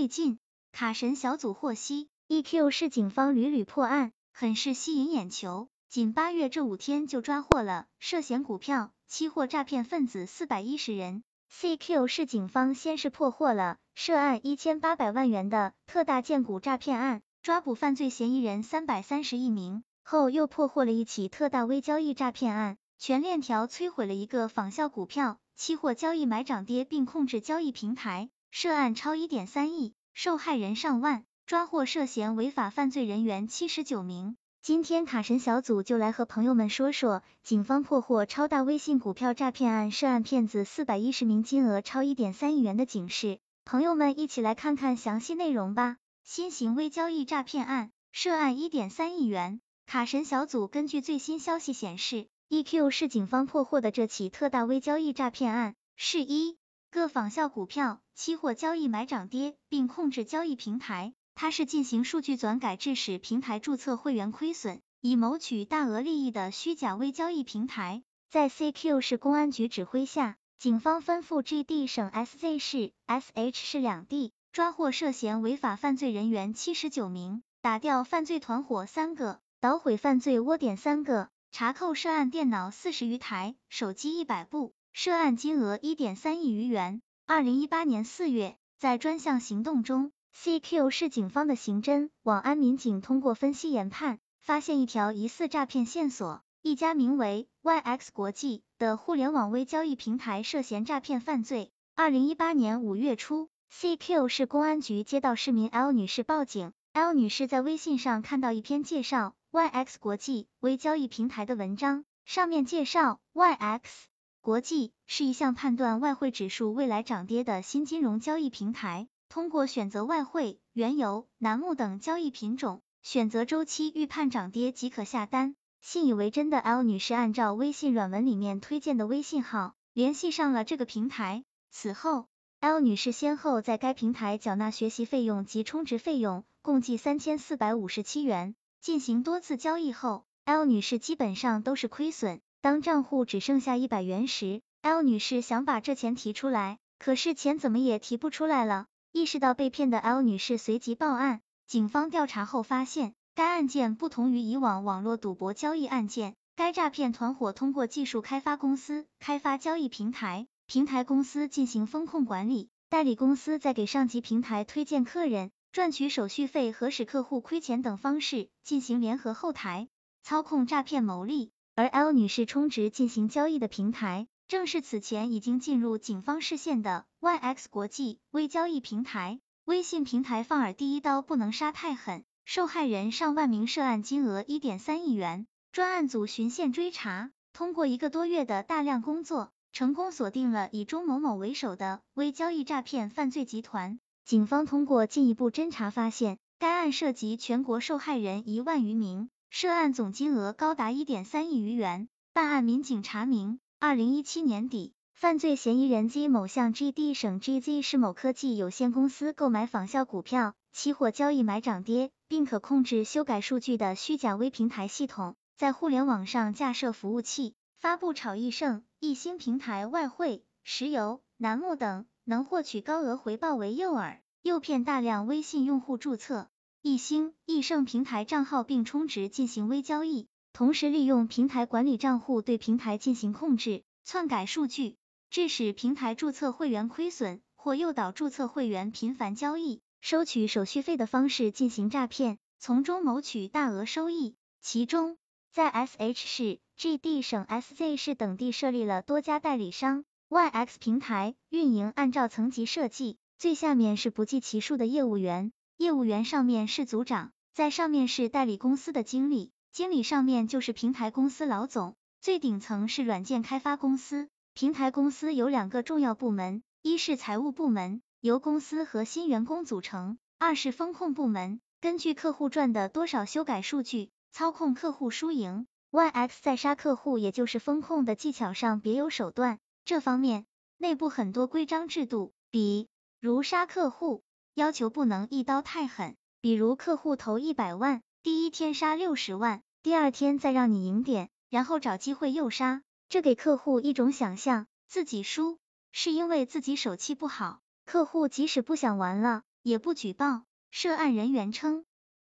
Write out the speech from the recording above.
最近，卡神小组获悉，EQ 市警方屡屡破案，很是吸引眼球。仅八月这五天就抓获了涉嫌股票、期货诈骗分子四百一十人。CQ 市警方先是破获了涉案一千八百万元的特大荐股诈骗案，抓捕犯罪嫌疑人三百三十一名，后又破获了一起特大微交易诈骗案，全链条摧毁了一个仿效股票、期货交易买涨跌并控制交易平台。涉案超一点三亿，受害人上万，抓获涉嫌违法犯罪人员七十九名。今天卡神小组就来和朋友们说说，警方破获超大微信股票诈骗案，涉案骗子四百一十名，金额超一点三亿元的警示。朋友们一起来看看详细内容吧。新型微交易诈骗案，涉案一点三亿元。卡神小组根据最新消息显示，EQ 是警方破获的这起特大微交易诈骗案，是一。各仿效股票、期货交易买涨跌，并控制交易平台。它是进行数据转改，致使平台注册会员亏损，以谋取大额利益的虚假微交易平台。在 CQ 市公安局指挥下，警方吩咐 GD 省 SZ 市、SH 市两地，抓获涉嫌违法犯罪人员七十九名，打掉犯罪团伙三个，捣毁犯罪窝点三个，查扣涉案电脑四十余台，手机一百部。涉案金额一点三亿余元。二零一八年四月，在专项行动中，CQ 市警方的刑侦网安民警通过分析研判，发现一条疑似诈骗线索：一家名为 YX 国际的互联网微交易平台涉嫌诈骗犯罪。二零一八年五月初，CQ 市公安局接到市民 L 女士报警，L 女士在微信上看到一篇介绍 YX 国际微交易平台的文章，上面介绍 YX。国际是一项判断外汇指数未来涨跌的新金融交易平台。通过选择外汇、原油、楠木等交易品种，选择周期预判涨跌即可下单。信以为真的 L 女士按照微信软文里面推荐的微信号联系上了这个平台。此后，L 女士先后在该平台缴纳学习费用及充值费用，共计三千四百五十七元。进行多次交易后，L 女士基本上都是亏损。当账户只剩下一百元时，L 女士想把这钱提出来，可是钱怎么也提不出来了。意识到被骗的 L 女士随即报案。警方调查后发现，该案件不同于以往网络赌博交易案件，该诈骗团伙通过技术开发公司开发交易平台，平台公司进行风控管理，代理公司在给上级平台推荐客人，赚取手续费和使客户亏钱等方式进行联合后台操控诈骗牟利。而 L 女士充值进行交易的平台，正是此前已经进入警方视线的 YX 国际微交易平台。微信平台放饵第一刀不能杀太狠，受害人上万名，涉案金额一点三亿元。专案组循线追查，通过一个多月的大量工作，成功锁定了以钟某某为首的微交易诈骗犯罪集团。警方通过进一步侦查发现，该案涉及全国受害人一万余名。涉案总金额高达一点三亿余元。办案民警查明，二零一七年底，犯罪嫌疑人基某向 GD 省 GZ 市某科技有限公司购买仿效股票、期货交易买涨跌，并可控制修改数据的虚假微平台系统，在互联网上架设服务器，发布炒易胜、易兴平台外汇、石油、楠木等能获取高额回报为诱饵，诱骗大量微信用户注册。易星、易盛平台账号并充值进行微交易，同时利用平台管理账户对平台进行控制、篡改数据，致使平台注册会员亏损，或诱导注册会员频繁交易，收取手续费的方式进行诈骗，从中谋取大额收益。其中，在 SH 市、GD 省、SZ 市等地设立了多家代理商，YX 平台运营按照层级设计，最下面是不计其数的业务员。业务员上面是组长，在上面是代理公司的经理，经理上面就是平台公司老总，最顶层是软件开发公司。平台公司有两个重要部门，一是财务部门，由公司和新员工组成；二是风控部门，根据客户赚的多少修改数据，操控客户输赢。YX 在杀客户，也就是风控的技巧上别有手段，这方面内部很多规章制度，比如杀客户。要求不能一刀太狠，比如客户投一百万，第一天杀六十万，第二天再让你赢点，然后找机会又杀，这给客户一种想象，自己输是因为自己手气不好，客户即使不想玩了，也不举报。涉案人员称，